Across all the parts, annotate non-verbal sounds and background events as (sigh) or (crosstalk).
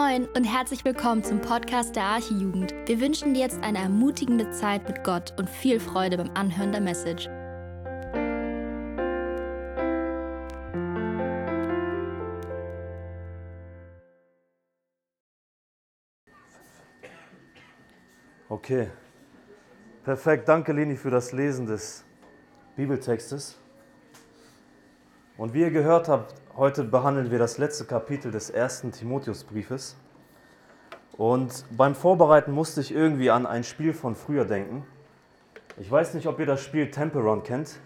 Moin und herzlich willkommen zum Podcast der Archijugend. Wir wünschen dir jetzt eine ermutigende Zeit mit Gott und viel Freude beim Anhören der Message. Okay, perfekt. Danke, Leni, für das Lesen des Bibeltextes. Und wie ihr gehört habt, heute behandeln wir das letzte Kapitel des ersten Timotheusbriefes. Und beim Vorbereiten musste ich irgendwie an ein Spiel von früher denken. Ich weiß nicht, ob ihr das Spiel Temple Run kennt.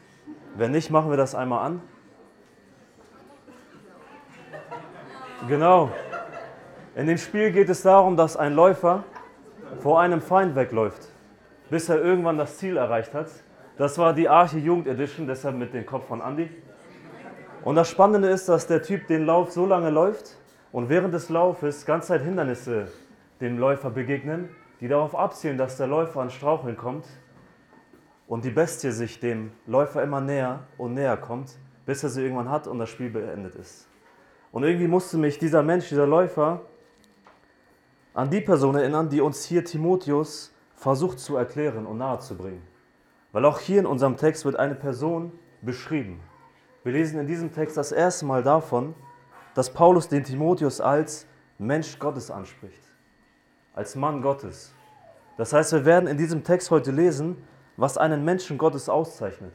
Wenn nicht, machen wir das einmal an. Genau. In dem Spiel geht es darum, dass ein Läufer vor einem Feind wegläuft, bis er irgendwann das Ziel erreicht hat. Das war die Arche Jugend Edition, deshalb mit dem Kopf von Andy. Und das Spannende ist, dass der Typ den Lauf so lange läuft und während des Laufes ganz Zeit Hindernisse dem Läufer begegnen, die darauf abzielen, dass der Läufer an Straucheln kommt und die Bestie sich dem Läufer immer näher und näher kommt, bis er sie irgendwann hat und das Spiel beendet ist. Und irgendwie musste mich dieser Mensch, dieser Läufer, an die Person erinnern, die uns hier Timotheus versucht zu erklären und nahezubringen. Weil auch hier in unserem Text wird eine Person beschrieben. Wir lesen in diesem Text das erste Mal davon, dass Paulus den Timotheus als Mensch Gottes anspricht, als Mann Gottes. Das heißt, wir werden in diesem Text heute lesen, was einen Menschen Gottes auszeichnet.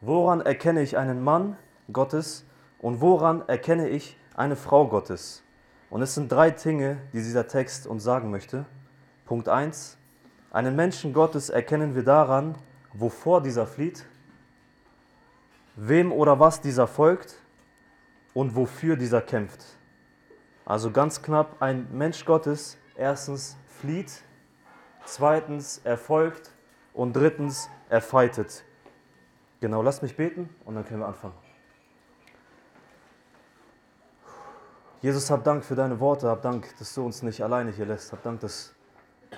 Woran erkenne ich einen Mann Gottes und woran erkenne ich eine Frau Gottes? Und es sind drei Dinge, die dieser Text uns sagen möchte. Punkt 1. Einen Menschen Gottes erkennen wir daran, wovor dieser flieht wem oder was dieser folgt und wofür dieser kämpft. Also ganz knapp, ein Mensch Gottes erstens flieht, zweitens er folgt und drittens er fightet. Genau, lass mich beten und dann können wir anfangen. Jesus, hab Dank für deine Worte, hab Dank, dass du uns nicht alleine hier lässt, hab Dank, dass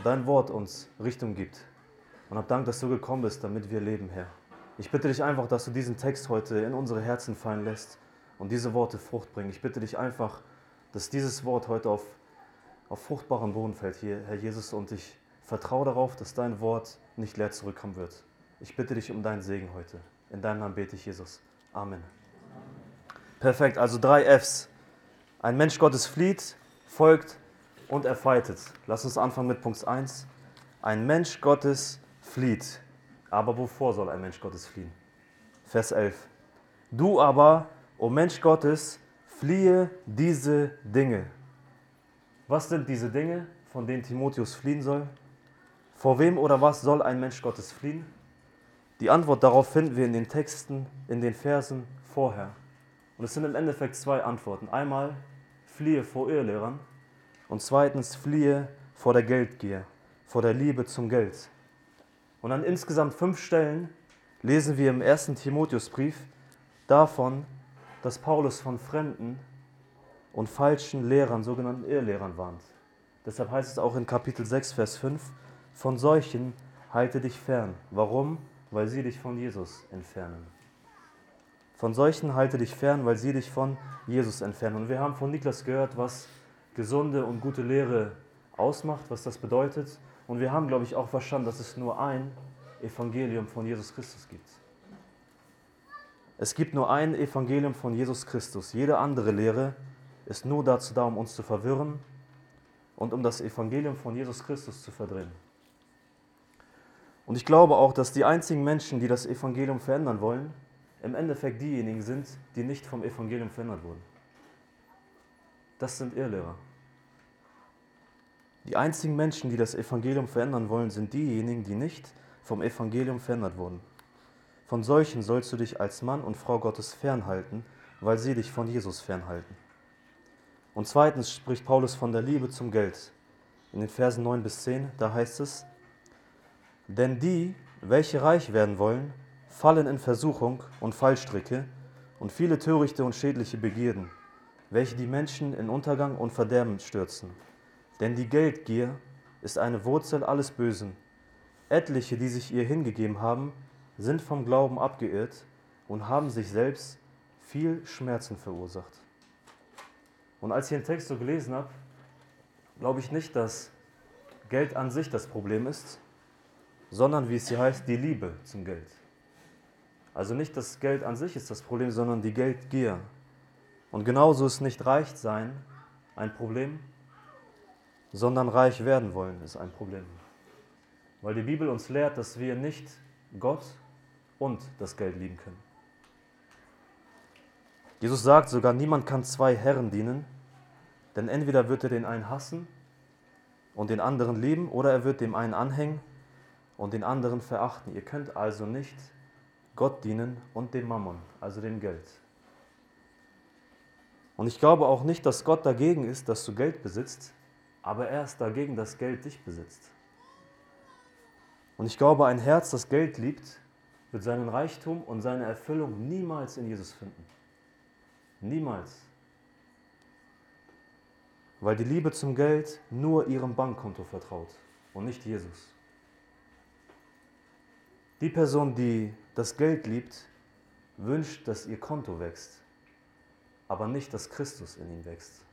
dein Wort uns Richtung gibt und hab Dank, dass du gekommen bist, damit wir leben, Herr. Ich bitte dich einfach, dass du diesen Text heute in unsere Herzen fallen lässt und diese Worte Frucht bringen. Ich bitte dich einfach, dass dieses Wort heute auf, auf fruchtbaren Boden fällt hier, Herr Jesus, und ich vertraue darauf, dass dein Wort nicht leer zurückkommen wird. Ich bitte dich um deinen Segen heute. In deinem Namen bete ich, Jesus. Amen. Perfekt, also drei Fs. Ein Mensch Gottes flieht, folgt und er. Lass uns anfangen mit Punkt 1. Ein Mensch Gottes flieht. Aber wovor soll ein Mensch Gottes fliehen? Vers 11. Du aber, o oh Mensch Gottes, fliehe diese Dinge. Was sind diese Dinge, von denen Timotheus fliehen soll? Vor wem oder was soll ein Mensch Gottes fliehen? Die Antwort darauf finden wir in den Texten, in den Versen vorher. Und es sind im Endeffekt zwei Antworten. Einmal, fliehe vor Irrlehrern und zweitens, fliehe vor der Geldgier, vor der Liebe zum Geld. Und an insgesamt fünf Stellen lesen wir im ersten Timotheusbrief davon, dass Paulus von Fremden und falschen Lehrern, sogenannten Irrlehrern warnt. Deshalb heißt es auch in Kapitel 6, Vers 5, von solchen halte dich fern. Warum? Weil sie dich von Jesus entfernen. Von solchen halte dich fern, weil sie dich von Jesus entfernen. Und wir haben von Niklas gehört, was gesunde und gute Lehre ausmacht, was das bedeutet. Und wir haben, glaube ich, auch verstanden, dass es nur ein Evangelium von Jesus Christus gibt. Es gibt nur ein Evangelium von Jesus Christus. Jede andere Lehre ist nur dazu da, um uns zu verwirren und um das Evangelium von Jesus Christus zu verdrehen. Und ich glaube auch, dass die einzigen Menschen, die das Evangelium verändern wollen, im Endeffekt diejenigen sind, die nicht vom Evangelium verändert wurden. Das sind Irrlehrer. Die einzigen Menschen, die das Evangelium verändern wollen, sind diejenigen, die nicht vom Evangelium verändert wurden. Von solchen sollst du dich als Mann und Frau Gottes fernhalten, weil sie dich von Jesus fernhalten. Und zweitens spricht Paulus von der Liebe zum Geld. In den Versen 9 bis 10, da heißt es, denn die, welche reich werden wollen, fallen in Versuchung und Fallstricke und viele törichte und schädliche Begierden, welche die Menschen in Untergang und Verderben stürzen denn die Geldgier ist eine Wurzel alles Bösen. Etliche, die sich ihr hingegeben haben, sind vom Glauben abgeirrt und haben sich selbst viel Schmerzen verursacht. Und als ich den Text so gelesen habe, glaube ich nicht, dass Geld an sich das Problem ist, sondern wie es hier heißt, die Liebe zum Geld. Also nicht das Geld an sich ist das Problem, sondern die Geldgier. Und genauso ist nicht reich sein ein Problem, sondern reich werden wollen ist ein Problem. Weil die Bibel uns lehrt, dass wir nicht Gott und das Geld lieben können. Jesus sagt sogar, niemand kann zwei Herren dienen, denn entweder wird er den einen hassen und den anderen lieben, oder er wird dem einen anhängen und den anderen verachten. Ihr könnt also nicht Gott dienen und dem Mammon, also dem Geld. Und ich glaube auch nicht, dass Gott dagegen ist, dass du Geld besitzt, aber er ist dagegen, dass Geld dich besitzt. Und ich glaube, ein Herz, das Geld liebt, wird seinen Reichtum und seine Erfüllung niemals in Jesus finden. Niemals. Weil die Liebe zum Geld nur ihrem Bankkonto vertraut und nicht Jesus. Die Person, die das Geld liebt, wünscht, dass ihr Konto wächst, aber nicht, dass Christus in ihm wächst.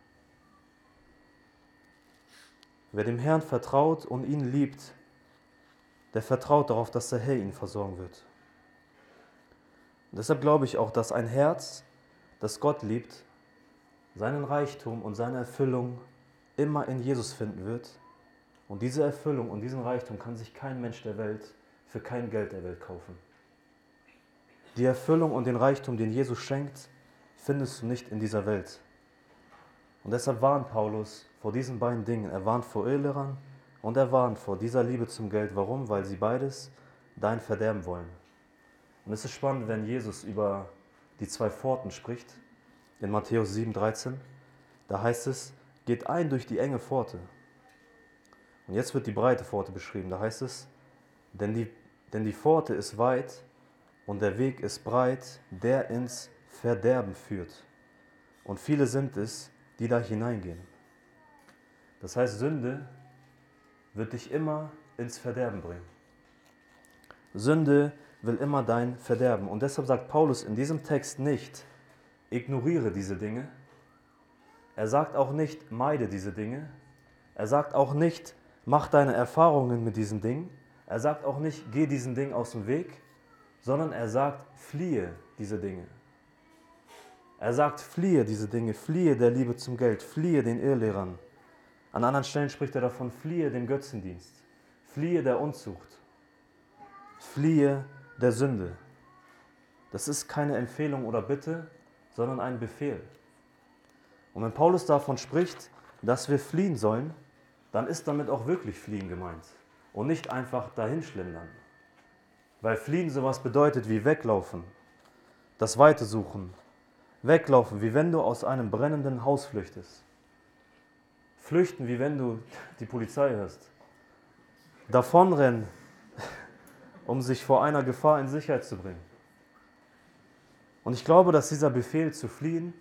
Wer dem Herrn vertraut und ihn liebt, der vertraut darauf, dass der Herr ihn versorgen wird. Und deshalb glaube ich auch, dass ein Herz, das Gott liebt, seinen Reichtum und seine Erfüllung immer in Jesus finden wird. Und diese Erfüllung und diesen Reichtum kann sich kein Mensch der Welt für kein Geld der Welt kaufen. Die Erfüllung und den Reichtum, den Jesus schenkt, findest du nicht in dieser Welt. Und deshalb warnt Paulus vor diesen beiden Dingen. Er warnt vor Öllehrern und er warnt vor dieser Liebe zum Geld. Warum? Weil sie beides dein Verderben wollen. Und es ist spannend, wenn Jesus über die zwei Pforten spricht, in Matthäus 7, 13. Da heißt es, geht ein durch die enge Pforte. Und jetzt wird die breite Pforte beschrieben. Da heißt es, denn die, denn die Pforte ist weit und der Weg ist breit, der ins Verderben führt. Und viele sind es, die da hineingehen. Das heißt, Sünde wird dich immer ins Verderben bringen. Sünde will immer dein Verderben. Und deshalb sagt Paulus in diesem Text nicht, ignoriere diese Dinge. Er sagt auch nicht, meide diese Dinge. Er sagt auch nicht, mach deine Erfahrungen mit diesen Dingen. Er sagt auch nicht, geh diesen Dingen aus dem Weg, sondern er sagt, fliehe diese Dinge. Er sagt, fliehe diese Dinge, fliehe der Liebe zum Geld, fliehe den Irrlehrern. An anderen Stellen spricht er davon, fliehe dem Götzendienst, fliehe der Unzucht, fliehe der Sünde. Das ist keine Empfehlung oder Bitte, sondern ein Befehl. Und wenn Paulus davon spricht, dass wir fliehen sollen, dann ist damit auch wirklich fliehen gemeint und nicht einfach dahinschlendern. Weil fliehen sowas bedeutet wie weglaufen, das Weite suchen, weglaufen, wie wenn du aus einem brennenden Haus flüchtest. Flüchten, wie wenn du die Polizei hörst. Davonrennen, (laughs) um sich vor einer Gefahr in Sicherheit zu bringen. Und ich glaube, dass dieser Befehl zu fliehen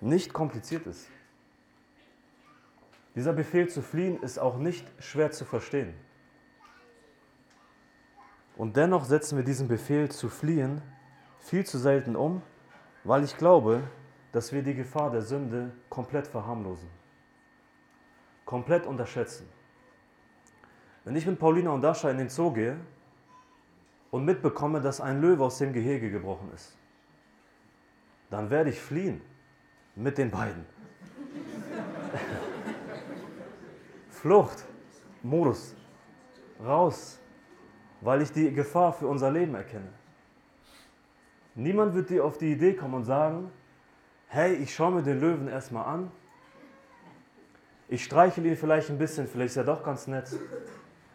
nicht kompliziert ist. Dieser Befehl zu fliehen ist auch nicht schwer zu verstehen. Und dennoch setzen wir diesen Befehl zu fliehen viel zu selten um, weil ich glaube, dass wir die Gefahr der Sünde komplett verharmlosen, komplett unterschätzen. Wenn ich mit Paulina und Dasha in den Zoo gehe und mitbekomme, dass ein Löwe aus dem Gehege gebrochen ist, dann werde ich fliehen mit den beiden. (laughs) Flucht, Modus, raus, weil ich die Gefahr für unser Leben erkenne. Niemand wird dir auf die Idee kommen und sagen, hey, ich schaue mir den Löwen erstmal an, ich streichel ihn vielleicht ein bisschen, vielleicht ist er doch ganz nett,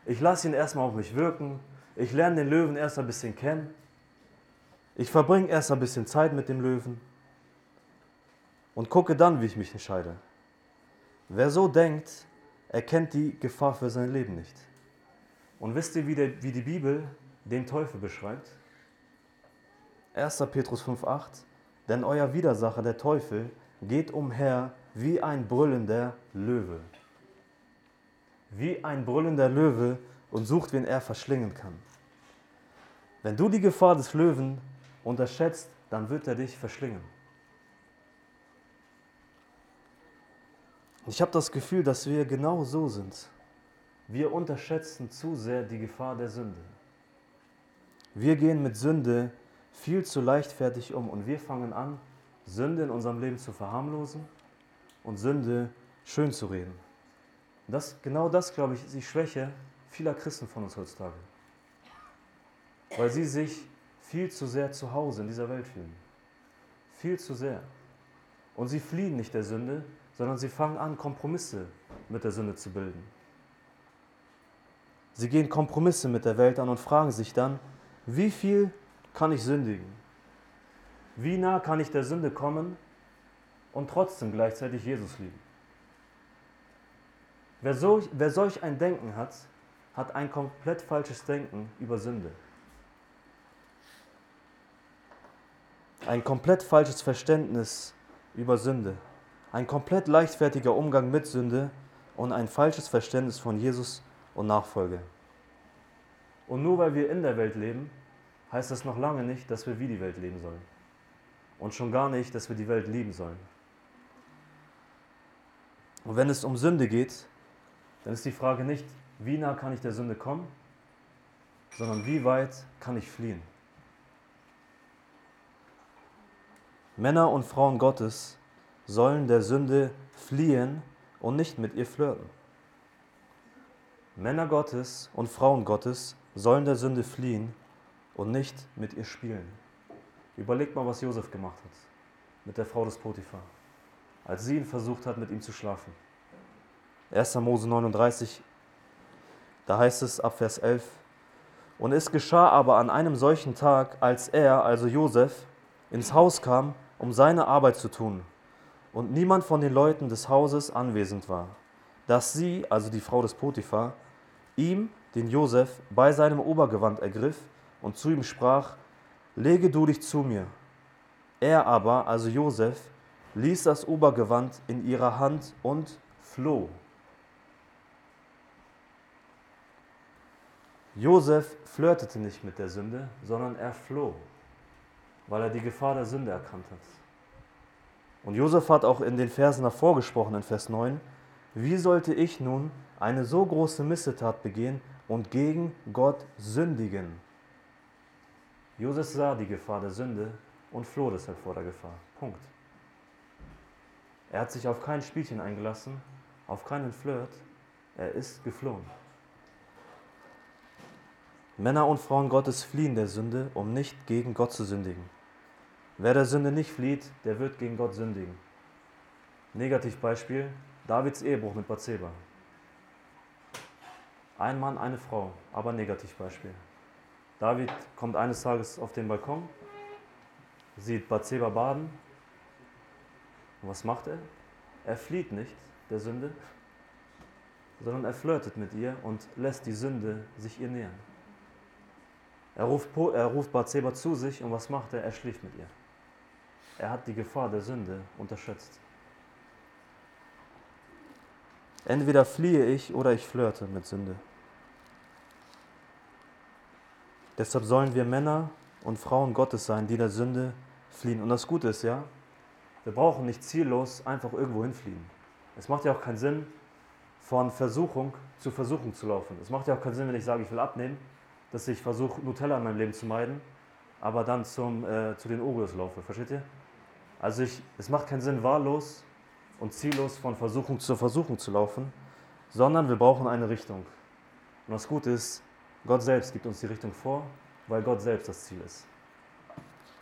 ich lasse ihn erstmal auf mich wirken, ich lerne den Löwen erst ein bisschen kennen, ich verbringe erst ein bisschen Zeit mit dem Löwen und gucke dann, wie ich mich entscheide. Wer so denkt, erkennt die Gefahr für sein Leben nicht. Und wisst ihr, wie, der, wie die Bibel den Teufel beschreibt? 1. Petrus 5,8 Denn euer Widersacher, der Teufel, geht umher wie ein brüllender Löwe. Wie ein brüllender Löwe und sucht, wen er verschlingen kann. Wenn du die Gefahr des Löwen unterschätzt, dann wird er dich verschlingen. Ich habe das Gefühl, dass wir genau so sind. Wir unterschätzen zu sehr die Gefahr der Sünde. Wir gehen mit Sünde viel zu leichtfertig um und wir fangen an, Sünde in unserem Leben zu verharmlosen und Sünde schön zu reden. Das, genau das, glaube ich, ist die Schwäche vieler Christen von uns heutzutage. Weil sie sich viel zu sehr zu Hause in dieser Welt fühlen. Viel zu sehr. Und sie fliehen nicht der Sünde, sondern sie fangen an, Kompromisse mit der Sünde zu bilden. Sie gehen Kompromisse mit der Welt an und fragen sich dann, wie viel kann ich sündigen? Wie nah kann ich der Sünde kommen und trotzdem gleichzeitig Jesus lieben? Wer solch, wer solch ein Denken hat, hat ein komplett falsches Denken über Sünde. Ein komplett falsches Verständnis über Sünde. Ein komplett leichtfertiger Umgang mit Sünde und ein falsches Verständnis von Jesus und Nachfolge. Und nur weil wir in der Welt leben, heißt das noch lange nicht, dass wir wie die Welt leben sollen. Und schon gar nicht, dass wir die Welt lieben sollen. Und wenn es um Sünde geht, dann ist die Frage nicht, wie nah kann ich der Sünde kommen, sondern wie weit kann ich fliehen. Männer und Frauen Gottes sollen der Sünde fliehen und nicht mit ihr flirten. Männer Gottes und Frauen Gottes sollen der Sünde fliehen und nicht mit ihr spielen. Überlegt mal, was Josef gemacht hat mit der Frau des Potiphar, als sie ihn versucht hat, mit ihm zu schlafen. 1. Mose 39, da heißt es ab Vers 11, und es geschah aber an einem solchen Tag, als er, also Josef, ins Haus kam, um seine Arbeit zu tun, und niemand von den Leuten des Hauses anwesend war, dass sie, also die Frau des Potiphar, ihm, den Josef, bei seinem Obergewand ergriff und zu ihm sprach, lege du dich zu mir. Er aber, also Josef, ließ das Obergewand in ihrer Hand und floh. Josef flirtete nicht mit der Sünde, sondern er floh, weil er die Gefahr der Sünde erkannt hat. Und Josef hat auch in den Versen davor gesprochen, in Vers 9, wie sollte ich nun eine so große Missetat begehen und gegen Gott sündigen? Josef sah die Gefahr der Sünde und floh deshalb vor der Gefahr. Punkt. Er hat sich auf kein Spielchen eingelassen, auf keinen Flirt, er ist geflohen. Männer und Frauen Gottes fliehen der Sünde, um nicht gegen Gott zu sündigen. Wer der Sünde nicht flieht, der wird gegen Gott sündigen. Negativbeispiel, Davids Ehebruch mit Bathseba. Ein Mann, eine Frau, aber Negativbeispiel. David kommt eines Tages auf den Balkon, sieht Bathseba baden. Und was macht er? Er flieht nicht der Sünde, sondern er flirtet mit ihr und lässt die Sünde sich ihr nähern. Er ruft, er ruft Bathseba zu sich und was macht er? Er schläft mit ihr. Er hat die Gefahr der Sünde unterschätzt. Entweder fliehe ich oder ich flirte mit Sünde. Deshalb sollen wir Männer und Frauen Gottes sein, die der Sünde fliehen. Und das Gute ist ja, wir brauchen nicht ziellos einfach irgendwo hinfliehen. Es macht ja auch keinen Sinn, von Versuchung zu Versuchung zu laufen. Es macht ja auch keinen Sinn, wenn ich sage, ich will abnehmen, dass ich versuche, Nutella in meinem Leben zu meiden, aber dann zum, äh, zu den Oreos laufe. Versteht ihr? Also ich, es macht keinen Sinn, wahllos und ziellos von Versuchung zu Versuchung zu laufen, sondern wir brauchen eine Richtung. Und das Gute ist, Gott selbst gibt uns die Richtung vor, weil Gott selbst das Ziel ist.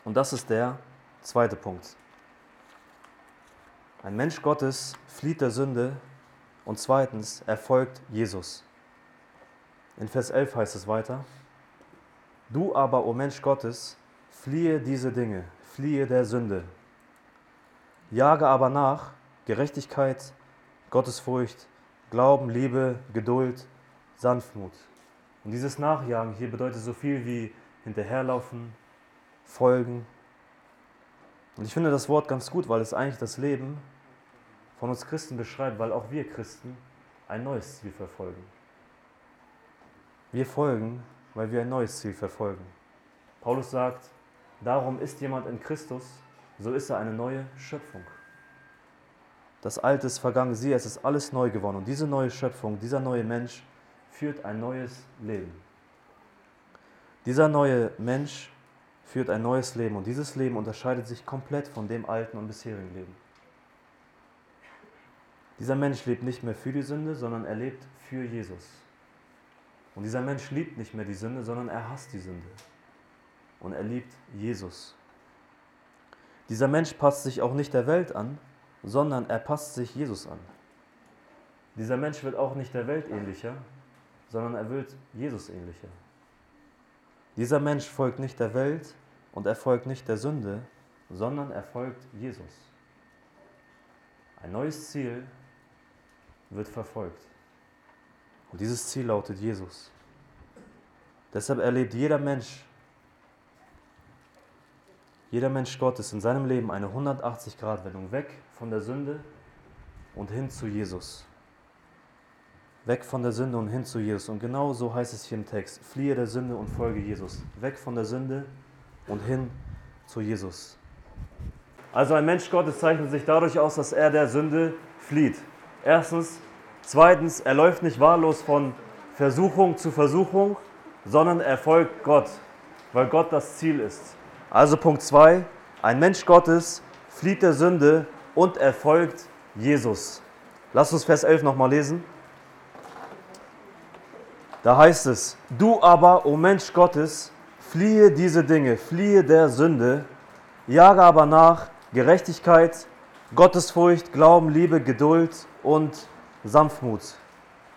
Und das ist der zweite Punkt. Ein Mensch Gottes flieht der Sünde und zweitens erfolgt Jesus. In Vers 11 heißt es weiter, Du aber, o Mensch Gottes, fliehe diese Dinge, fliehe der Sünde. Jage aber nach Gerechtigkeit, Gottesfurcht, Glauben, Liebe, Geduld, Sanftmut. Und dieses Nachjagen hier bedeutet so viel wie hinterherlaufen, folgen. Und ich finde das Wort ganz gut, weil es eigentlich das Leben von uns Christen beschreibt, weil auch wir Christen ein neues Ziel verfolgen. Wir folgen weil wir ein neues Ziel verfolgen. Paulus sagt, darum ist jemand in Christus, so ist er eine neue Schöpfung. das Alte ist vergangen, siehe, es ist alles neu geworden. Und diese neue Schöpfung, dieser neue Mensch führt ein neues Leben. Dieser neue Mensch führt ein neues Leben und dieses Leben unterscheidet sich komplett von dem alten und bisherigen Leben. Dieser Mensch lebt nicht mehr für die Sünde, sondern er lebt für Jesus. Und dieser Mensch liebt nicht mehr die Sünde, sondern er hasst die Sünde. Und er liebt Jesus. Dieser Mensch passt sich auch nicht der Welt an, sondern er passt sich Jesus an. Dieser Mensch wird auch nicht der Welt ähnlicher, sondern er wird Jesus ähnlicher. Dieser Mensch folgt nicht der Welt und er folgt nicht der Sünde, sondern er folgt Jesus. Ein neues Ziel wird verfolgt. Und dieses Ziel lautet Jesus. Deshalb erlebt jeder Mensch, jeder Mensch Gottes in seinem Leben eine 180-Grad-Wendung weg von der Sünde und hin zu Jesus. Weg von der Sünde und hin zu Jesus. Und genau so heißt es hier im Text. Fliehe der Sünde und folge Jesus. Weg von der Sünde und hin zu Jesus. Also ein Mensch Gottes zeichnet sich dadurch aus, dass er der Sünde flieht. Erstens. Zweitens, er läuft nicht wahllos von Versuchung zu Versuchung, sondern er folgt Gott, weil Gott das Ziel ist. Also Punkt 2, ein Mensch Gottes flieht der Sünde und er folgt Jesus. Lass uns Vers 11 nochmal lesen. Da heißt es, du aber, o Mensch Gottes, fliehe diese Dinge, fliehe der Sünde, jage aber nach Gerechtigkeit, Gottesfurcht, Glauben, Liebe, Geduld und Sanftmut.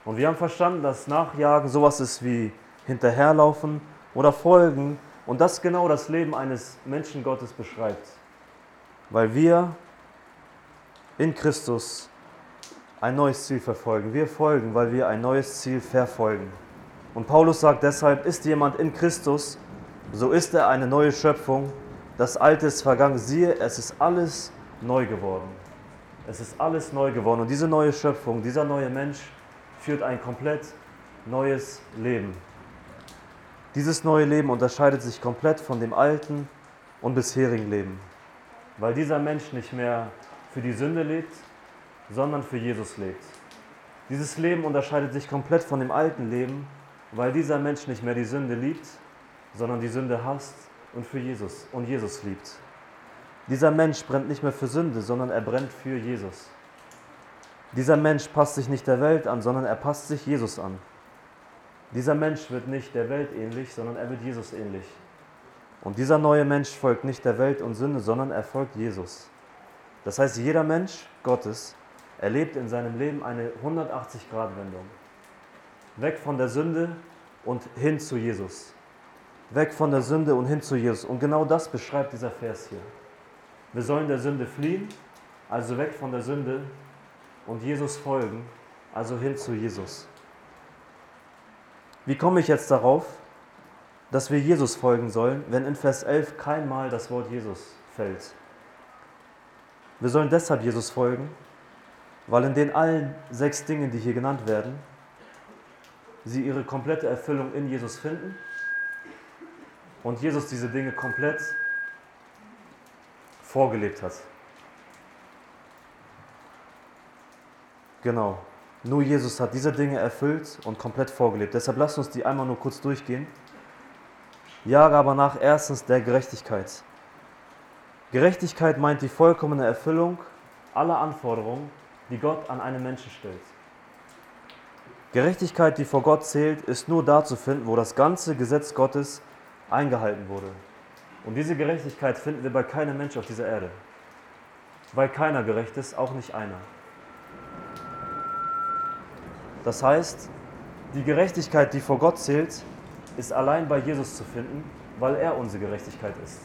Und wir haben verstanden, dass Nachjagen sowas ist wie hinterherlaufen oder folgen und das genau das Leben eines Menschen Gottes beschreibt. Weil wir in Christus ein neues Ziel verfolgen. Wir folgen, weil wir ein neues Ziel verfolgen. Und Paulus sagt deshalb, ist jemand in Christus, so ist er eine neue Schöpfung. Das Alte ist vergangen. Siehe, es ist alles neu geworden. Es ist alles neu geworden. Und diese neue Schöpfung, dieser neue Mensch führt ein komplett neues Leben. Dieses neue Leben unterscheidet sich komplett von dem alten und bisherigen Leben, weil dieser Mensch nicht mehr für die Sünde lebt, sondern für Jesus lebt. Dieses Leben unterscheidet sich komplett von dem alten Leben, weil dieser Mensch nicht mehr die Sünde liebt, sondern die Sünde hasst und für Jesus und Jesus liebt. Dieser Mensch brennt nicht mehr für Sünde, sondern er brennt für Jesus. Dieser Mensch passt sich nicht der Welt an, sondern er passt sich Jesus an. Dieser Mensch wird nicht der Welt ähnlich, sondern er wird Jesus ähnlich. Und dieser neue Mensch folgt nicht der Welt und Sünde, sondern er folgt Jesus. Das heißt, jeder Mensch Gottes erlebt in seinem Leben eine 180-Grad-Wendung. Weg von der Sünde und hin zu Jesus. Weg von der Sünde und hin zu Jesus. Und genau das beschreibt dieser Vers hier. Wir sollen der Sünde fliehen, also weg von der Sünde und Jesus folgen, also hin zu Jesus. Wie komme ich jetzt darauf, dass wir Jesus folgen sollen, wenn in Vers 11 kein Mal das Wort Jesus fällt? Wir sollen deshalb Jesus folgen, weil in den allen sechs Dingen, die hier genannt werden, sie ihre komplette Erfüllung in Jesus finden und Jesus diese Dinge komplett vorgelebt hat. Genau. Nur Jesus hat diese Dinge erfüllt und komplett vorgelebt. Deshalb lasst uns die einmal nur kurz durchgehen. Jage aber nach erstens der Gerechtigkeit. Gerechtigkeit meint die vollkommene Erfüllung aller Anforderungen, die Gott an einen Menschen stellt. Gerechtigkeit, die vor Gott zählt, ist nur da zu finden, wo das ganze Gesetz Gottes eingehalten wurde. Und diese Gerechtigkeit finden wir bei keinem Mensch auf dieser Erde. Weil keiner gerecht ist, auch nicht einer. Das heißt, die Gerechtigkeit, die vor Gott zählt, ist allein bei Jesus zu finden, weil er unsere Gerechtigkeit ist.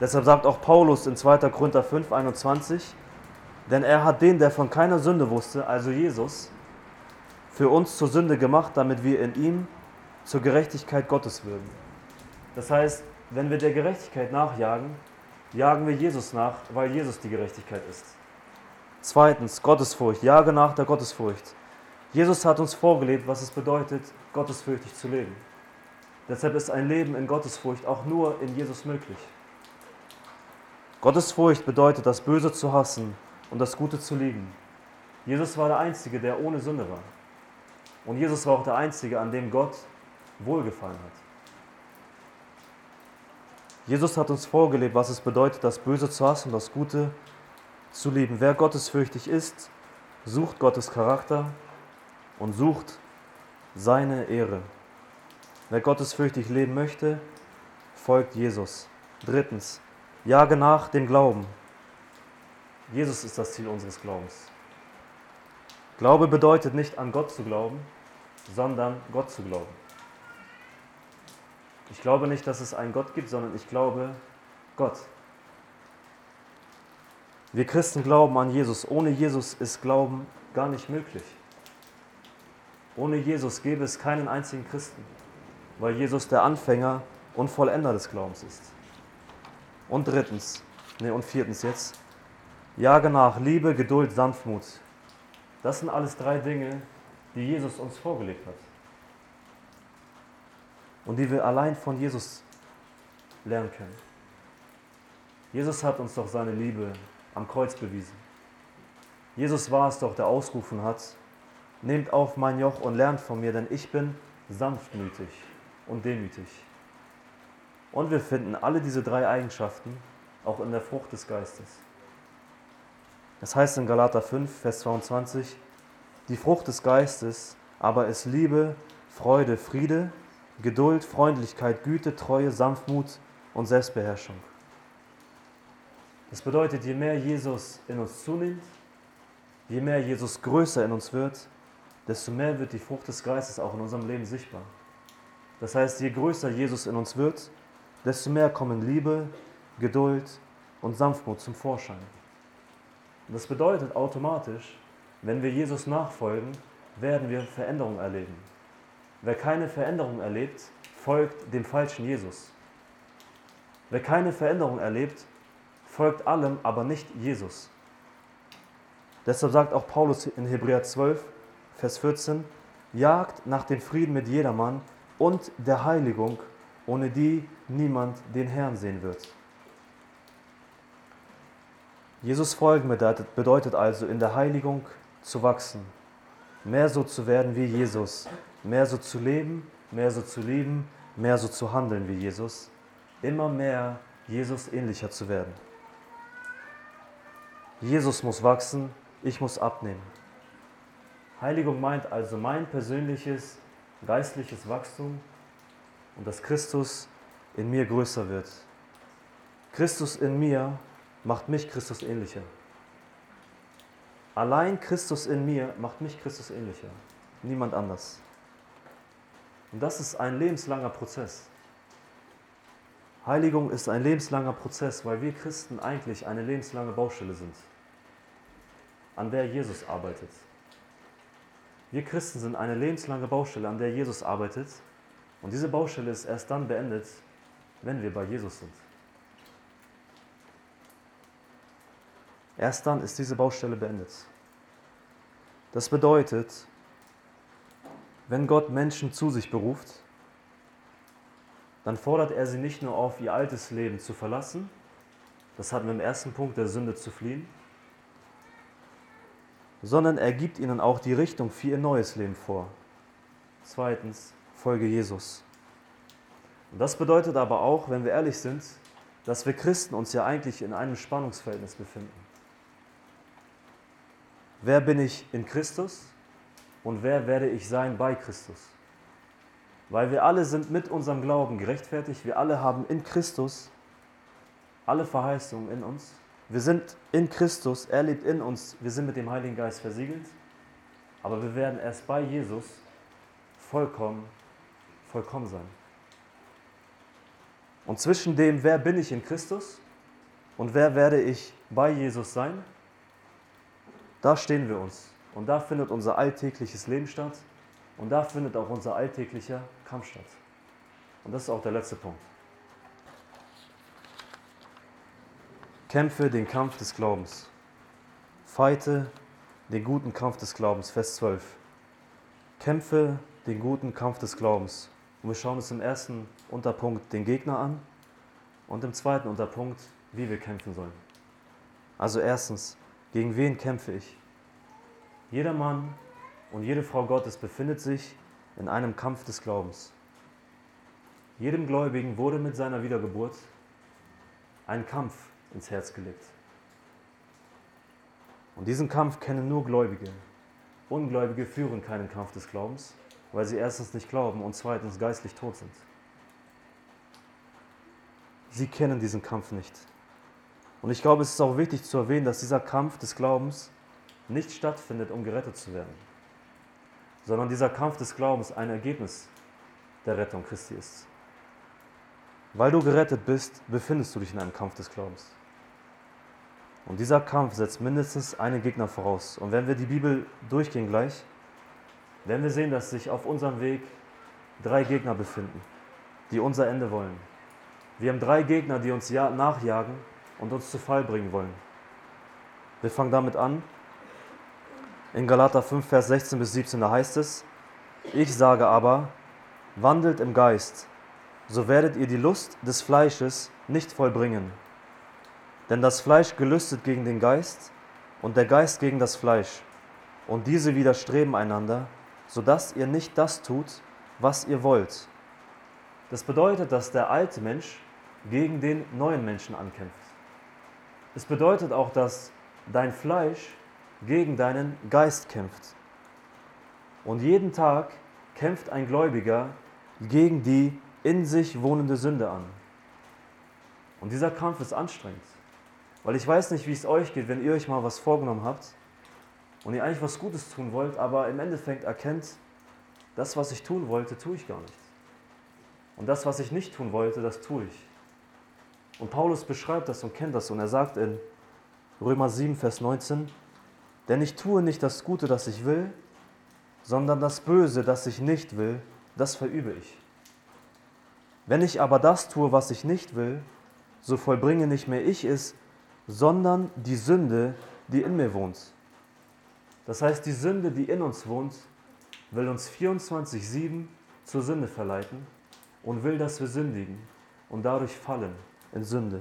Deshalb sagt auch Paulus in 2. Korinther 5, 21, denn er hat den, der von keiner Sünde wusste, also Jesus, für uns zur Sünde gemacht, damit wir in ihm zur Gerechtigkeit Gottes würden. Das heißt, wenn wir der Gerechtigkeit nachjagen, jagen wir Jesus nach, weil Jesus die Gerechtigkeit ist. Zweitens, Gottesfurcht. Jage nach der Gottesfurcht. Jesus hat uns vorgelebt, was es bedeutet, gottesfürchtig zu leben. Deshalb ist ein Leben in Gottesfurcht auch nur in Jesus möglich. Gottesfurcht bedeutet, das Böse zu hassen und das Gute zu lieben. Jesus war der Einzige, der ohne Sünde war. Und Jesus war auch der Einzige, an dem Gott wohlgefallen hat. Jesus hat uns vorgelebt, was es bedeutet, das Böse zu hassen und das Gute zu lieben. Wer gottesfürchtig ist, sucht Gottes Charakter und sucht seine Ehre. Wer gottesfürchtig leben möchte, folgt Jesus. Drittens, jage nach dem Glauben. Jesus ist das Ziel unseres Glaubens. Glaube bedeutet nicht an Gott zu glauben, sondern Gott zu glauben. Ich glaube nicht, dass es einen Gott gibt, sondern ich glaube Gott. Wir Christen glauben an Jesus. Ohne Jesus ist Glauben gar nicht möglich. Ohne Jesus gäbe es keinen einzigen Christen, weil Jesus der Anfänger und Vollender des Glaubens ist. Und drittens, nee, und viertens jetzt, jage nach Liebe, Geduld, Sanftmut. Das sind alles drei Dinge, die Jesus uns vorgelegt hat. Und die wir allein von Jesus lernen können. Jesus hat uns doch seine Liebe am Kreuz bewiesen. Jesus war es doch, der ausgerufen hat, nehmt auf mein Joch und lernt von mir, denn ich bin sanftmütig und demütig. Und wir finden alle diese drei Eigenschaften auch in der Frucht des Geistes. Das heißt in Galater 5, Vers 22, die Frucht des Geistes aber ist Liebe, Freude, Friede, Geduld, Freundlichkeit, Güte, Treue, Sanftmut und Selbstbeherrschung. Das bedeutet, je mehr Jesus in uns zunimmt, je mehr Jesus größer in uns wird, desto mehr wird die Frucht des Geistes auch in unserem Leben sichtbar. Das heißt, je größer Jesus in uns wird, desto mehr kommen Liebe, Geduld und Sanftmut zum Vorschein. Das bedeutet automatisch, wenn wir Jesus nachfolgen, werden wir Veränderung erleben. Wer keine Veränderung erlebt, folgt dem falschen Jesus. Wer keine Veränderung erlebt, folgt allem, aber nicht Jesus. Deshalb sagt auch Paulus in Hebräer 12, Vers 14, jagt nach dem Frieden mit jedermann und der Heiligung, ohne die niemand den Herrn sehen wird. Jesus folgen bedeutet also in der Heiligung zu wachsen, mehr so zu werden wie Jesus, mehr so zu leben, mehr so zu lieben, mehr so zu handeln wie Jesus, immer mehr Jesus ähnlicher zu werden. Jesus muss wachsen, ich muss abnehmen. Heiligung meint also mein persönliches geistliches Wachstum und dass Christus in mir größer wird. Christus in mir macht mich Christus ähnlicher. Allein Christus in mir macht mich Christus ähnlicher. Niemand anders. Und das ist ein lebenslanger Prozess. Heiligung ist ein lebenslanger Prozess, weil wir Christen eigentlich eine lebenslange Baustelle sind, an der Jesus arbeitet. Wir Christen sind eine lebenslange Baustelle, an der Jesus arbeitet. Und diese Baustelle ist erst dann beendet, wenn wir bei Jesus sind. Erst dann ist diese Baustelle beendet. Das bedeutet, wenn Gott Menschen zu sich beruft, dann fordert er sie nicht nur auf, ihr altes Leben zu verlassen, das hatten wir im ersten Punkt, der Sünde zu fliehen, sondern er gibt ihnen auch die Richtung für ihr neues Leben vor. Zweitens, folge Jesus. Und das bedeutet aber auch, wenn wir ehrlich sind, dass wir Christen uns ja eigentlich in einem Spannungsverhältnis befinden. Wer bin ich in Christus und wer werde ich sein bei Christus? Weil wir alle sind mit unserem Glauben gerechtfertigt, wir alle haben in Christus alle Verheißungen in uns. Wir sind in Christus, er lebt in uns, wir sind mit dem Heiligen Geist versiegelt, aber wir werden erst bei Jesus vollkommen, vollkommen sein. Und zwischen dem, wer bin ich in Christus und wer werde ich bei Jesus sein, da stehen wir uns. Und da findet unser alltägliches Leben statt. Und da findet auch unser alltäglicher Kampf statt. Und das ist auch der letzte Punkt. Kämpfe den Kampf des Glaubens. Feite den guten Kampf des Glaubens. Vers 12. Kämpfe den guten Kampf des Glaubens. Und wir schauen uns im ersten Unterpunkt den Gegner an und im zweiten Unterpunkt, wie wir kämpfen sollen. Also erstens, Gegen wen kämpfe ich? Jeder Mann und jede Frau Gottes befindet sich in einem Kampf des Glaubens. Jedem Gläubigen wurde mit seiner Wiedergeburt ein Kampf ins Herz gelegt. Und diesen Kampf kennen nur Gläubige. Ungläubige führen keinen Kampf des Glaubens, weil sie erstens nicht glauben und zweitens geistlich tot sind. Sie kennen diesen Kampf nicht. Und ich glaube, es ist auch wichtig zu erwähnen, dass dieser Kampf des Glaubens nicht stattfindet, um gerettet zu werden, sondern dieser Kampf des Glaubens ein Ergebnis der Rettung Christi ist. Weil du gerettet bist, befindest du dich in einem Kampf des Glaubens. Und dieser Kampf setzt mindestens einen Gegner voraus. Und wenn wir die Bibel durchgehen gleich, werden wir sehen, dass sich auf unserem Weg drei Gegner befinden, die unser Ende wollen. Wir haben drei Gegner, die uns nachjagen und uns zu Fall bringen wollen. Wir fangen damit an. In Galater 5, Vers 16 bis 17, da heißt es, ich sage aber, wandelt im Geist, so werdet ihr die Lust des Fleisches nicht vollbringen. Denn das Fleisch gelüstet gegen den Geist und der Geist gegen das Fleisch. Und diese widerstreben einander, sodass ihr nicht das tut, was ihr wollt. Das bedeutet, dass der alte Mensch gegen den neuen Menschen ankämpft. Es bedeutet auch, dass dein Fleisch gegen deinen Geist kämpft. Und jeden Tag kämpft ein Gläubiger gegen die in sich wohnende Sünde an. Und dieser Kampf ist anstrengend. Weil ich weiß nicht, wie es euch geht, wenn ihr euch mal was vorgenommen habt und ihr eigentlich was Gutes tun wollt, aber im Endeffekt erkennt, das, was ich tun wollte, tue ich gar nicht. Und das, was ich nicht tun wollte, das tue ich. Und Paulus beschreibt das und kennt das und er sagt in Römer 7, Vers 19, denn ich tue nicht das Gute, das ich will, sondern das Böse, das ich nicht will, das verübe ich. Wenn ich aber das tue, was ich nicht will, so vollbringe nicht mehr ich es, sondern die Sünde, die in mir wohnt. Das heißt, die Sünde, die in uns wohnt, will uns 24-7 zur Sünde verleiten und will, dass wir sündigen und dadurch fallen in Sünde.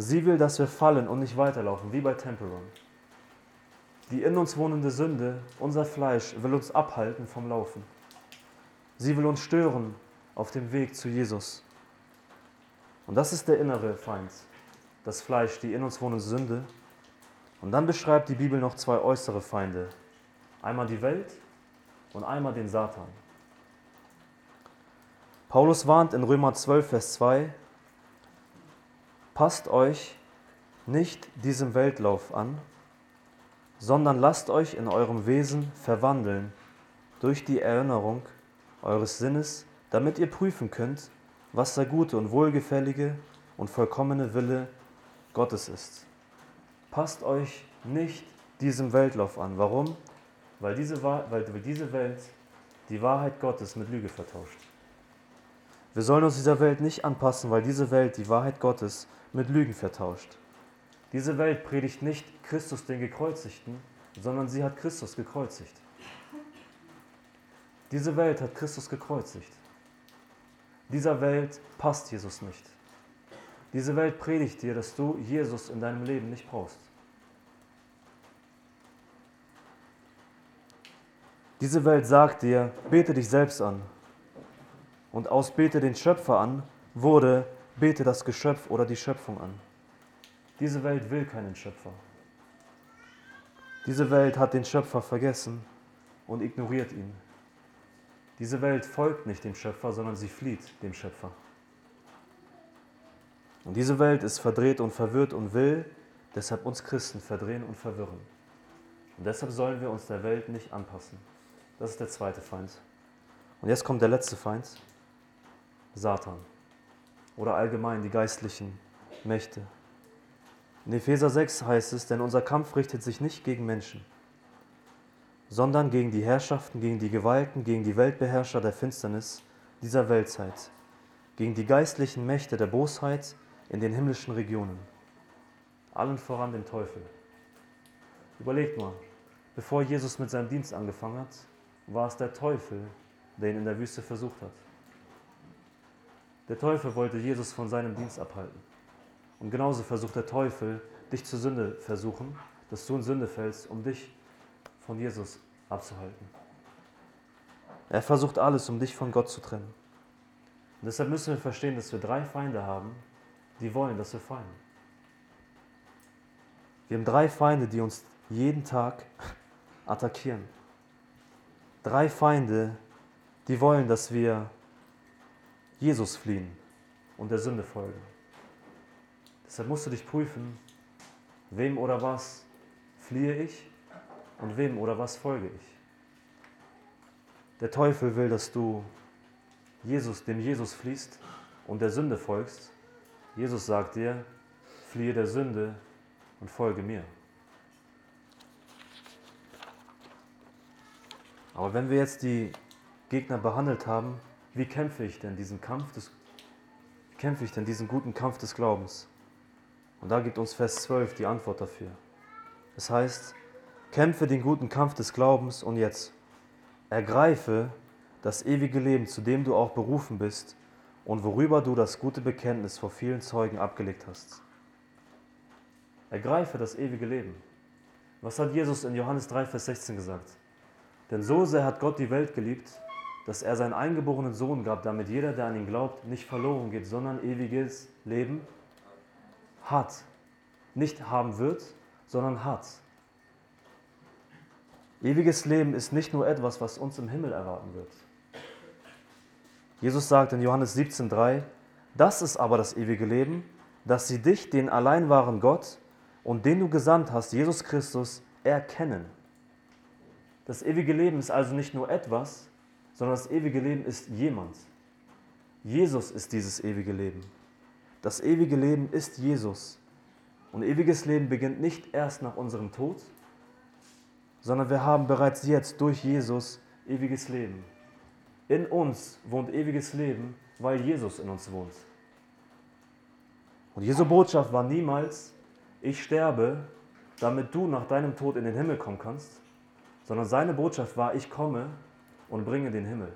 Sie will, dass wir fallen und nicht weiterlaufen, wie bei Temple Run. Die in uns wohnende Sünde, unser Fleisch, will uns abhalten vom Laufen. Sie will uns stören auf dem Weg zu Jesus. Und das ist der innere Feind das Fleisch, die in uns wohnende Sünde. Und dann beschreibt die Bibel noch zwei äußere Feinde. Einmal die Welt und einmal den Satan. Paulus warnt in Römer 12, Vers 2, passt euch nicht diesem Weltlauf an, sondern lasst euch in eurem Wesen verwandeln durch die Erinnerung eures Sinnes, damit ihr prüfen könnt, was der gute und wohlgefällige und vollkommene Wille Gottes ist. Passt euch nicht diesem Weltlauf an. Warum? Weil diese, weil diese Welt die Wahrheit Gottes mit Lüge vertauscht. Wir sollen uns dieser Welt nicht anpassen, weil diese Welt die Wahrheit Gottes mit Lügen vertauscht. Diese Welt predigt nicht Christus den Gekreuzigten, sondern sie hat Christus gekreuzigt. Diese Welt hat Christus gekreuzigt. Dieser Welt passt Jesus nicht. Diese Welt predigt dir, dass du Jesus in deinem Leben nicht brauchst. Diese Welt sagt dir, bete dich selbst an. Und aus bete den Schöpfer an wurde, bete das Geschöpf oder die Schöpfung an. Diese Welt will keinen Schöpfer. Diese Welt hat den Schöpfer vergessen und ignoriert ihn. Diese Welt folgt nicht dem Schöpfer, sondern sie flieht dem Schöpfer. Und diese Welt ist verdreht und verwirrt und will deshalb uns Christen verdrehen und verwirren. Und deshalb sollen wir uns der Welt nicht anpassen. Das ist der zweite Feind. Und jetzt kommt der letzte Feind, Satan. Oder allgemein die geistlichen Mächte. In Epheser 6 heißt es, denn unser Kampf richtet sich nicht gegen Menschen, sondern gegen die Herrschaften, gegen die Gewalten, gegen die Weltbeherrscher der Finsternis dieser Weltzeit, gegen die geistlichen Mächte der Bosheit in den himmlischen Regionen. Allen voran dem Teufel. Überlegt mal, bevor Jesus mit seinem Dienst angefangen hat, war es der Teufel, der ihn in der Wüste versucht hat. Der Teufel wollte Jesus von seinem Dienst abhalten. Und genauso versucht der Teufel, dich zur Sünde versuchen, dass du in Sünde fällst, um dich von Jesus abzuhalten. Er versucht alles, um dich von Gott zu trennen. Und deshalb müssen wir verstehen, dass wir drei Feinde haben, die wollen, dass wir fallen. Wir haben drei Feinde, die uns jeden Tag (laughs) attackieren. Drei Feinde, die wollen, dass wir Jesus fliehen und der Sünde folgen. Deshalb musst du dich prüfen, wem oder was fliehe ich und wem oder was folge ich. Der Teufel will, dass du Jesus, dem Jesus fließt und der Sünde folgst. Jesus sagt dir, fliehe der Sünde und folge mir. Aber wenn wir jetzt die Gegner behandelt haben, wie kämpfe ich denn diesen Kampf des, kämpfe ich denn diesen guten Kampf des Glaubens? Und da gibt uns Vers 12 die Antwort dafür. Es heißt, kämpfe den guten Kampf des Glaubens und jetzt ergreife das ewige Leben, zu dem du auch berufen bist und worüber du das gute Bekenntnis vor vielen Zeugen abgelegt hast. Ergreife das ewige Leben. Was hat Jesus in Johannes 3, Vers 16 gesagt? Denn so sehr hat Gott die Welt geliebt, dass er seinen eingeborenen Sohn gab, damit jeder, der an ihn glaubt, nicht verloren geht, sondern ewiges Leben hat. Nicht haben wird, sondern hat. Ewiges Leben ist nicht nur etwas, was uns im Himmel erwarten wird. Jesus sagt in Johannes 17,3: Das ist aber das ewige Leben, dass sie dich, den allein wahren Gott und den du gesandt hast, Jesus Christus, erkennen. Das ewige Leben ist also nicht nur etwas, sondern das ewige Leben ist jemand. Jesus ist dieses ewige Leben. Das ewige Leben ist Jesus. Und ewiges Leben beginnt nicht erst nach unserem Tod, sondern wir haben bereits jetzt durch Jesus ewiges Leben. In uns wohnt ewiges Leben, weil Jesus in uns wohnt. Und Jesu Botschaft war niemals, ich sterbe, damit du nach deinem Tod in den Himmel kommen kannst, sondern seine Botschaft war, ich komme und bringe den Himmel.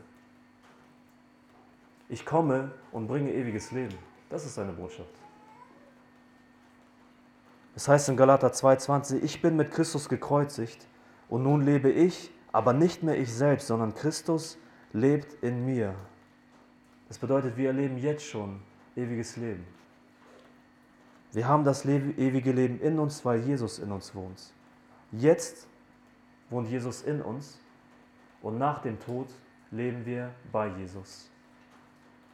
Ich komme und bringe ewiges Leben. Das ist seine Botschaft. Es heißt in Galater 2,20, ich bin mit Christus gekreuzigt und nun lebe ich, aber nicht mehr ich selbst, sondern Christus lebt in mir. Das bedeutet, wir erleben jetzt schon ewiges Leben. Wir haben das ewige Leben in uns, weil Jesus in uns wohnt. Jetzt wohnt Jesus in uns und nach dem Tod leben wir bei Jesus.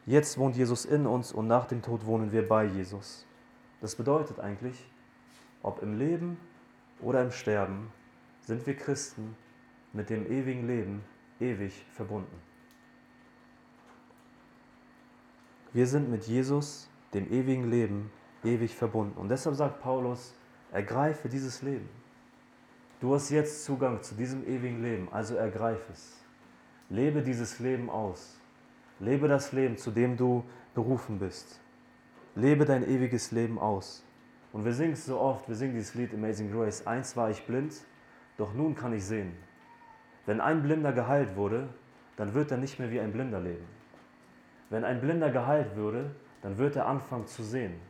Jetzt wohnt Jesus in uns und nach dem Tod wohnen wir bei Jesus. Das bedeutet eigentlich, ob im Leben oder im Sterben, sind wir Christen mit dem ewigen Leben ewig verbunden. Wir sind mit Jesus, dem ewigen Leben, ewig verbunden. Und deshalb sagt Paulus, ergreife dieses Leben. Du hast jetzt Zugang zu diesem ewigen Leben, also ergreif es. Lebe dieses Leben aus. Lebe das Leben, zu dem du berufen bist. Lebe dein ewiges Leben aus. Und wir singen es so oft, wir singen dieses Lied Amazing Grace. Eins war ich blind, doch nun kann ich sehen. Wenn ein Blinder geheilt wurde, dann wird er nicht mehr wie ein Blinder leben. Wenn ein Blinder geheilt würde, dann wird er anfangen zu sehen.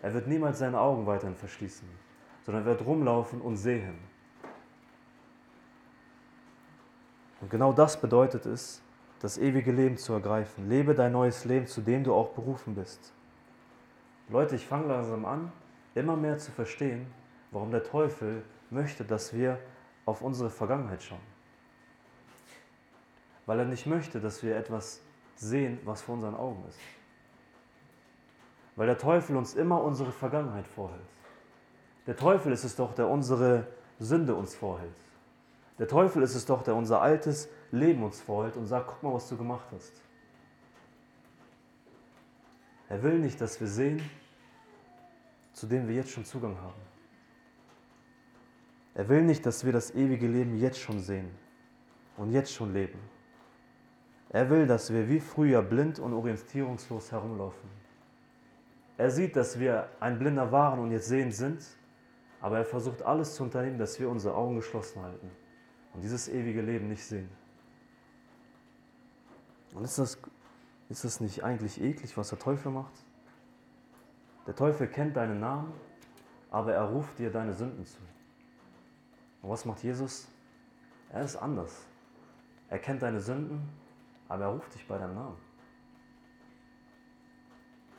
Er wird niemals seine Augen weiterhin verschließen, sondern wird rumlaufen und sehen. Und genau das bedeutet es, das ewige Leben zu ergreifen. Lebe dein neues Leben, zu dem du auch berufen bist. Leute, ich fange langsam an, immer mehr zu verstehen, warum der Teufel möchte, dass wir auf unsere Vergangenheit schauen. Weil er nicht möchte, dass wir etwas sehen, was vor unseren Augen ist. Weil der Teufel uns immer unsere Vergangenheit vorhält. Der Teufel ist es doch, der unsere Sünde uns vorhält. Der Teufel ist es doch, der unser altes Leben uns vorhält und sagt, guck mal, was du gemacht hast. Er will nicht, dass wir sehen, zu dem wir jetzt schon Zugang haben. Er will nicht, dass wir das ewige Leben jetzt schon sehen und jetzt schon leben. Er will, dass wir wie früher blind und orientierungslos herumlaufen. Er sieht, dass wir ein Blinder waren und jetzt sehend sind, aber er versucht alles zu unternehmen, dass wir unsere Augen geschlossen halten und dieses ewige Leben nicht sehen. Und ist das, ist das nicht eigentlich eklig, was der Teufel macht? Der Teufel kennt deinen Namen, aber er ruft dir deine Sünden zu. Und was macht Jesus? Er ist anders. Er kennt deine Sünden, aber er ruft dich bei deinem Namen.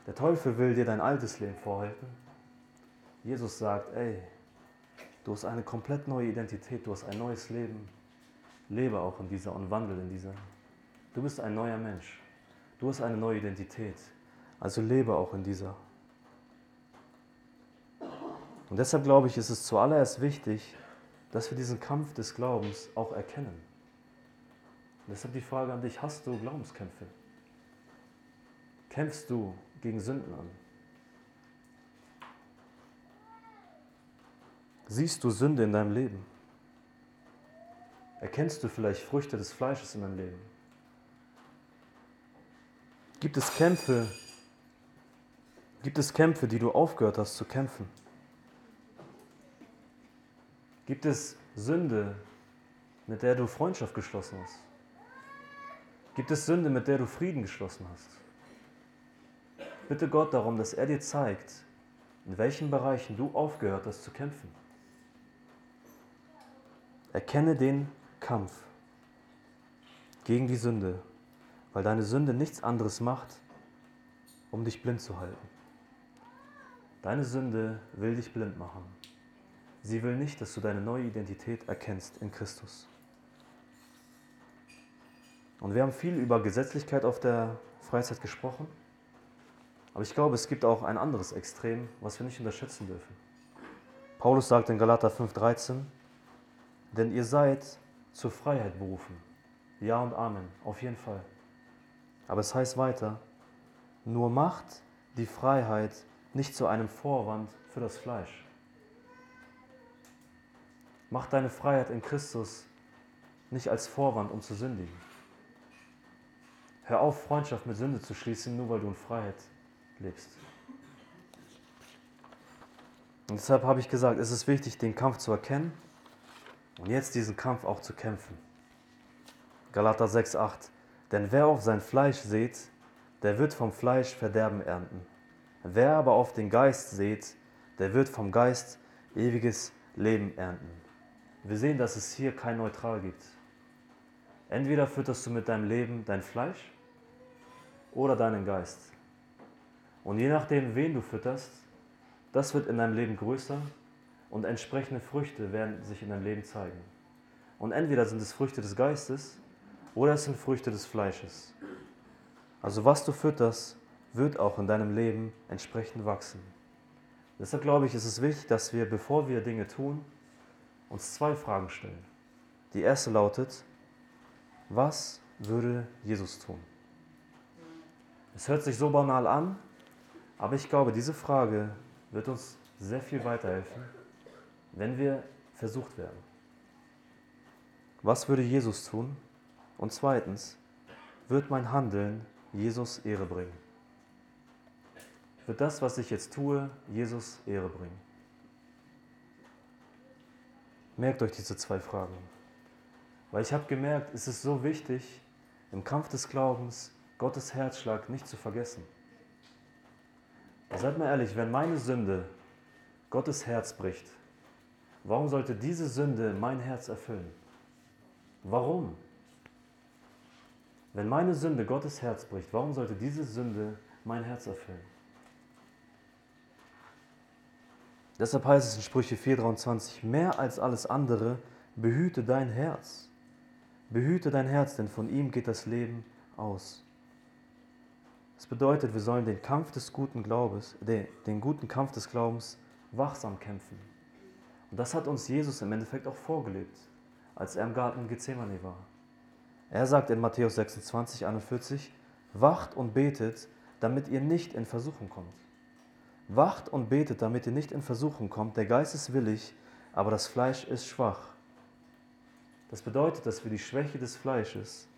Der Teufel will dir dein altes Leben vorhalten. Jesus sagt, ey, du hast eine komplett neue Identität, du hast ein neues Leben. Lebe auch in dieser und wandel in dieser. Du bist ein neuer Mensch. Du hast eine neue Identität. Also lebe auch in dieser. Und deshalb glaube ich, ist es zuallererst wichtig, dass wir diesen Kampf des Glaubens auch erkennen. Und deshalb die Frage an dich, hast du Glaubenskämpfe? Kämpfst du gegen Sünden an? Siehst du Sünde in deinem Leben? Erkennst du vielleicht Früchte des Fleisches in deinem Leben? Gibt es Kämpfe, gibt es Kämpfe, die du aufgehört hast zu kämpfen? Gibt es Sünde, mit der du Freundschaft geschlossen hast? Gibt es Sünde, mit der du Frieden geschlossen hast? Bitte Gott darum, dass er dir zeigt, in welchen Bereichen du aufgehört hast zu kämpfen. Erkenne den Kampf gegen die Sünde, weil deine Sünde nichts anderes macht, um dich blind zu halten. Deine Sünde will dich blind machen. Sie will nicht, dass du deine neue Identität erkennst in Christus. Und wir haben viel über Gesetzlichkeit auf der Freizeit gesprochen. Aber ich glaube, es gibt auch ein anderes Extrem, was wir nicht unterschätzen dürfen. Paulus sagt in Galater 5,13: Denn ihr seid zur Freiheit berufen. Ja und Amen, auf jeden Fall. Aber es heißt weiter: Nur macht die Freiheit nicht zu einem Vorwand für das Fleisch. Mach deine Freiheit in Christus nicht als Vorwand, um zu sündigen. Hör auf, Freundschaft mit Sünde zu schließen, nur weil du in Freiheit lebst. Und deshalb habe ich gesagt, es ist wichtig, den Kampf zu erkennen und jetzt diesen Kampf auch zu kämpfen. Galater 6,8 Denn wer auf sein Fleisch seht, der wird vom Fleisch Verderben ernten. Wer aber auf den Geist seht, der wird vom Geist ewiges Leben ernten. Wir sehen, dass es hier kein Neutral gibt. Entweder fütterst du mit deinem Leben dein Fleisch oder deinen Geist. Und je nachdem, wen du fütterst, das wird in deinem Leben größer und entsprechende Früchte werden sich in deinem Leben zeigen. Und entweder sind es Früchte des Geistes oder es sind Früchte des Fleisches. Also was du fütterst, wird auch in deinem Leben entsprechend wachsen. Deshalb glaube ich, ist es wichtig, dass wir, bevor wir Dinge tun, uns zwei Fragen stellen. Die erste lautet, was würde Jesus tun? Es hört sich so banal an, aber ich glaube, diese Frage wird uns sehr viel weiterhelfen, wenn wir versucht werden. Was würde Jesus tun? Und zweitens, wird mein Handeln Jesus Ehre bringen? Wird das, was ich jetzt tue, Jesus Ehre bringen? Merkt euch diese zwei Fragen. Weil ich habe gemerkt, es ist so wichtig, im Kampf des Glaubens Gottes Herzschlag nicht zu vergessen. Seid mal ehrlich, wenn meine Sünde Gottes Herz bricht, warum sollte diese Sünde mein Herz erfüllen? Warum? Wenn meine Sünde Gottes Herz bricht, warum sollte diese Sünde mein Herz erfüllen? Deshalb heißt es in Sprüche 4,23, mehr als alles andere, behüte dein Herz. Behüte dein Herz, denn von ihm geht das Leben aus. Das bedeutet, wir sollen den Kampf des guten Glaubens, den, guten Kampf des Glaubens wachsam kämpfen. Und das hat uns Jesus im Endeffekt auch vorgelebt, als er im Garten Gethsemane war. Er sagt in Matthäus 26, 41, wacht und betet, damit ihr nicht in Versuchung kommt. Wacht und betet, damit ihr nicht in Versuchung kommt. Der Geist ist willig, aber das Fleisch ist schwach. Das bedeutet, dass wir die Schwäche des Fleisches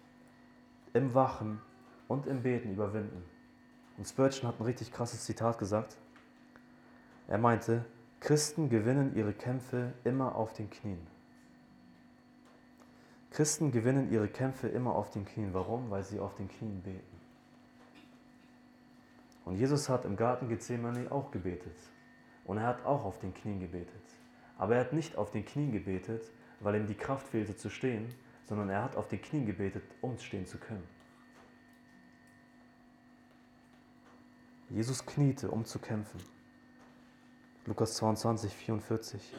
im Wachen und im Beten überwinden. Und Spurgeon hat ein richtig krasses Zitat gesagt. Er meinte, Christen gewinnen ihre Kämpfe immer auf den Knien. Christen gewinnen ihre Kämpfe immer auf den Knien. Warum? Weil sie auf den Knien beten. Und Jesus hat im Garten Gethsemane auch gebetet. Und er hat auch auf den Knien gebetet. Aber er hat nicht auf den Knien gebetet, weil ihm die Kraft fehlte zu stehen, sondern er hat auf den Knien gebetet, um stehen zu können. Jesus kniete, um zu kämpfen. Lukas 22, 44.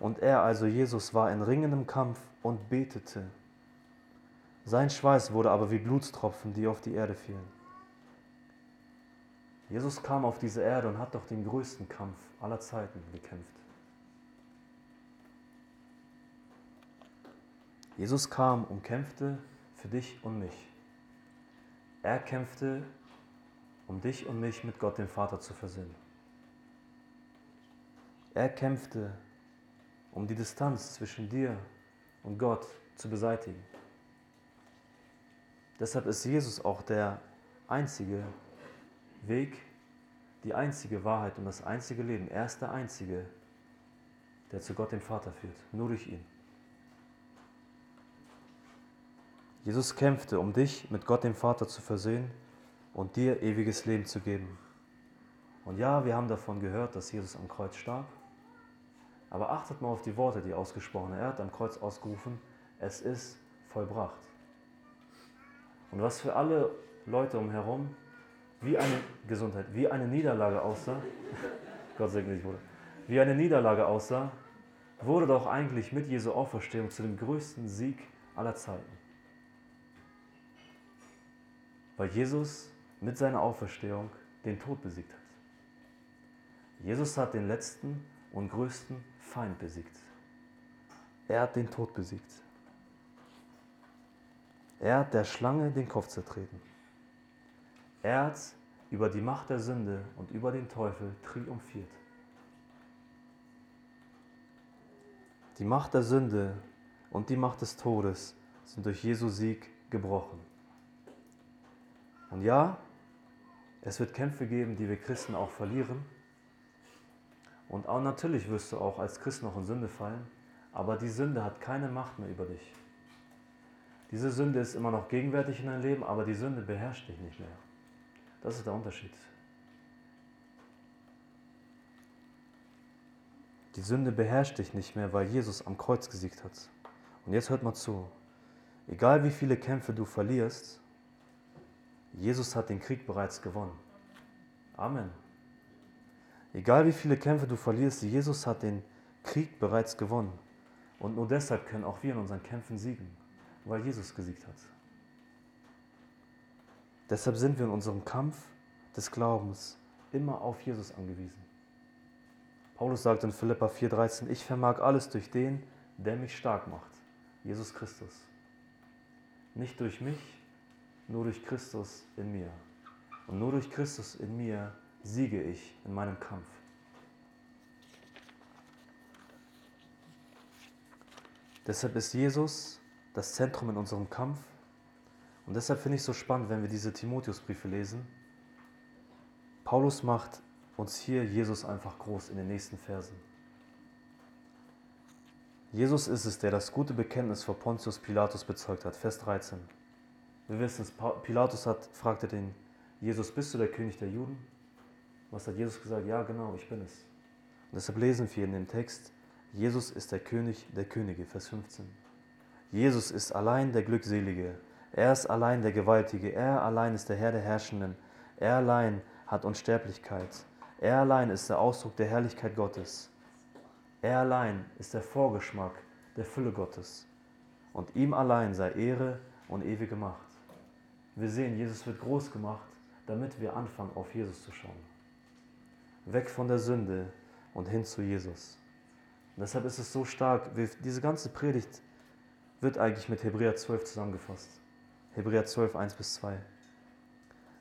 Und er, also Jesus, war in ringendem Kampf und betete. Sein Schweiß wurde aber wie Blutstropfen, die auf die Erde fielen. Jesus kam auf diese Erde und hat doch den größten Kampf aller Zeiten gekämpft. Jesus kam und kämpfte für dich und mich. Er kämpfte, um dich und mich mit Gott dem Vater zu versöhnen. Er kämpfte, um die Distanz zwischen dir und Gott zu beseitigen. Deshalb ist Jesus auch der einzige Weg, die einzige Wahrheit und das einzige Leben. Er ist der Einzige, der zu Gott dem Vater führt, nur durch ihn. Jesus kämpfte, um dich mit Gott dem Vater zu versöhnen und dir ewiges Leben zu geben. Und ja, wir haben davon gehört, dass Jesus am Kreuz starb. Aber achtet mal auf die Worte, die ausgesprochen Er hat am Kreuz ausgerufen, es ist vollbracht. Und was für alle Leute umherum wie eine Gesundheit, wie eine Niederlage aussah, (laughs) Gott segne dich, Bruder, wie eine Niederlage aussah, wurde doch eigentlich mit Jesu Auferstehung zu dem größten Sieg aller Zeiten. Weil Jesus mit seiner Auferstehung den Tod besiegt hat. Jesus hat den letzten und größten Feind besiegt. Er hat den Tod besiegt. Er hat der Schlange den Kopf zertreten. Er hat über die Macht der Sünde und über den Teufel triumphiert. Die Macht der Sünde und die Macht des Todes sind durch Jesu Sieg gebrochen. Und ja, es wird Kämpfe geben, die wir Christen auch verlieren. Und auch natürlich wirst du auch als Christ noch in Sünde fallen, aber die Sünde hat keine Macht mehr über dich. Diese Sünde ist immer noch gegenwärtig in deinem Leben, aber die Sünde beherrscht dich nicht mehr. Das ist der Unterschied. Die Sünde beherrscht dich nicht mehr, weil Jesus am Kreuz gesiegt hat. Und jetzt hört mal zu. Egal wie viele Kämpfe du verlierst, Jesus hat den Krieg bereits gewonnen. Amen. Egal wie viele Kämpfe du verlierst, Jesus hat den Krieg bereits gewonnen. Und nur deshalb können auch wir in unseren Kämpfen siegen, weil Jesus gesiegt hat. Deshalb sind wir in unserem Kampf des Glaubens immer auf Jesus angewiesen. Paulus sagt in Philippa 4:13, ich vermag alles durch den, der mich stark macht, Jesus Christus. Nicht durch mich, nur durch Christus in mir. Und nur durch Christus in mir siege ich in meinem Kampf. Deshalb ist Jesus das Zentrum in unserem Kampf und deshalb finde ich es so spannend, wenn wir diese Timotheusbriefe lesen. Paulus macht uns hier Jesus einfach groß in den nächsten Versen. Jesus ist es, der das gute Bekenntnis vor Pontius Pilatus bezeugt hat. Vers 13. Wir wissen es, Pilatus hat, fragte den Jesus, bist du der König der Juden? Was hat Jesus gesagt? Ja, genau, ich bin es. Und deshalb lesen wir in dem Text, Jesus ist der König der Könige, Vers 15. Jesus ist allein der Glückselige, er ist allein der Gewaltige, er allein ist der Herr der Herrschenden, er allein hat Unsterblichkeit, er allein ist der Ausdruck der Herrlichkeit Gottes, er allein ist der Vorgeschmack der Fülle Gottes und ihm allein sei Ehre und ewige Macht. Wir sehen, Jesus wird groß gemacht, damit wir anfangen, auf Jesus zu schauen. Weg von der Sünde und hin zu Jesus. Und deshalb ist es so stark, diese ganze Predigt wird eigentlich mit Hebräer 12 zusammengefasst. Hebräer 12, 1 bis 2.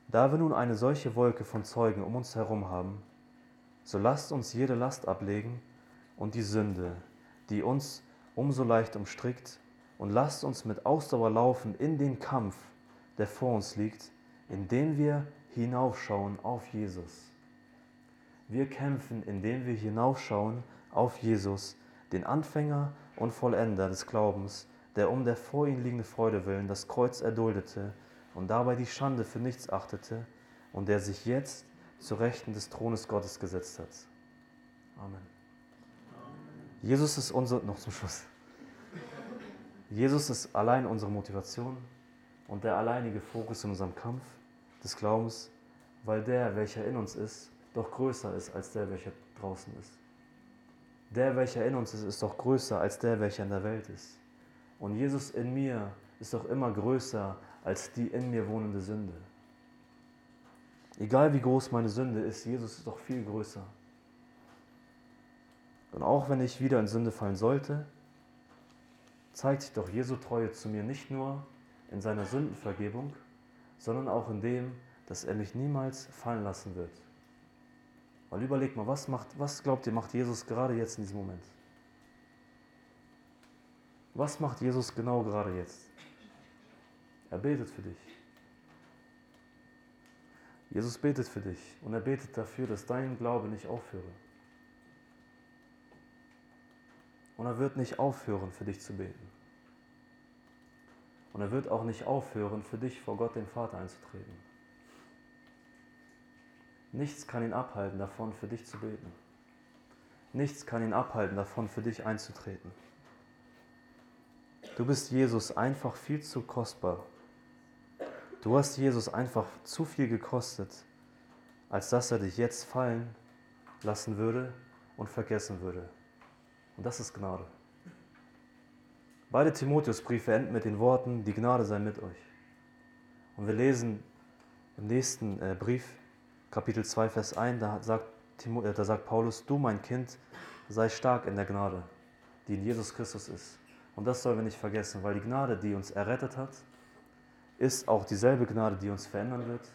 Da wir nun eine solche Wolke von Zeugen um uns herum haben, so lasst uns jede Last ablegen und die Sünde, die uns umso leicht umstrickt, und lasst uns mit Ausdauer laufen in den Kampf, der vor uns liegt, indem wir hinaufschauen auf Jesus. Wir kämpfen, indem wir hinaufschauen auf Jesus, den Anfänger und Vollender des Glaubens, der um der vor ihm liegenden Freude willen das Kreuz erduldete und dabei die Schande für nichts achtete und der sich jetzt zu Rechten des Thrones Gottes gesetzt hat. Amen. Jesus ist unser, noch zum Schluss. Jesus ist allein unsere Motivation und der alleinige Fokus in unserem Kampf des Glaubens, weil der, welcher in uns ist, doch größer ist als der, welcher draußen ist. Der, welcher in uns ist, ist doch größer als der, welcher in der Welt ist. Und Jesus in mir ist doch immer größer als die in mir wohnende Sünde. Egal wie groß meine Sünde ist, Jesus ist doch viel größer. Und auch wenn ich wieder in Sünde fallen sollte, zeigt sich doch Jesu Treue zu mir nicht nur in seiner Sündenvergebung, sondern auch in dem, dass er mich niemals fallen lassen wird. Weil überleg mal, was, macht, was glaubt ihr, macht Jesus gerade jetzt in diesem Moment? Was macht Jesus genau gerade jetzt? Er betet für dich. Jesus betet für dich und er betet dafür, dass dein Glaube nicht aufhöre. Und er wird nicht aufhören, für dich zu beten. Und er wird auch nicht aufhören, für dich vor Gott, den Vater, einzutreten. Nichts kann ihn abhalten davon, für dich zu beten. Nichts kann ihn abhalten davon, für dich einzutreten. Du bist Jesus einfach viel zu kostbar. Du hast Jesus einfach zu viel gekostet, als dass er dich jetzt fallen lassen würde und vergessen würde. Und das ist Gnade. Beide Timotheusbriefe enden mit den Worten, die Gnade sei mit euch. Und wir lesen im nächsten äh, Brief, Kapitel 2, Vers 1, da sagt, äh, da sagt Paulus, du mein Kind, sei stark in der Gnade, die in Jesus Christus ist. Und das sollen wir nicht vergessen, weil die Gnade, die uns errettet hat, ist auch dieselbe Gnade, die uns verändern wird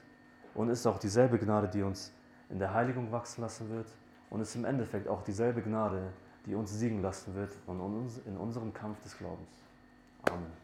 und ist auch dieselbe Gnade, die uns in der Heiligung wachsen lassen wird und ist im Endeffekt auch dieselbe Gnade, die uns siegen lassen wird in unserem Kampf des Glaubens. Amen.